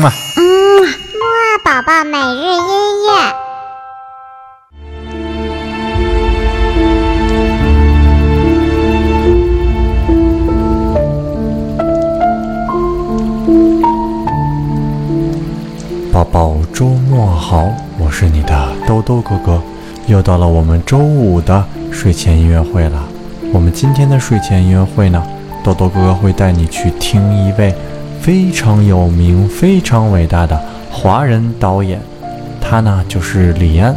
嘛。嗯，木二宝宝每日音乐。宝宝周末好，我是你的兜兜哥哥，又到了我们周五的睡前音乐会了。我们今天的睡前音乐会呢，豆豆哥哥会带你去听一位非常有名、非常伟大的华人导演，他呢就是李安。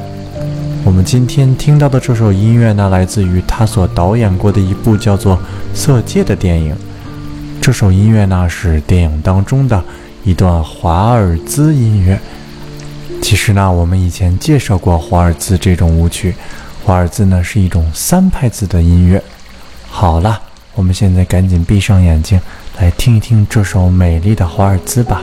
我们今天听到的这首音乐呢，来自于他所导演过的一部叫做《色戒》的电影。这首音乐呢是电影当中的。一段华尔兹音乐。其实呢，我们以前介绍过华尔兹这种舞曲。华尔兹呢是一种三拍子的音乐。好了，我们现在赶紧闭上眼睛，来听一听这首美丽的华尔兹吧。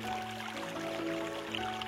Thank you.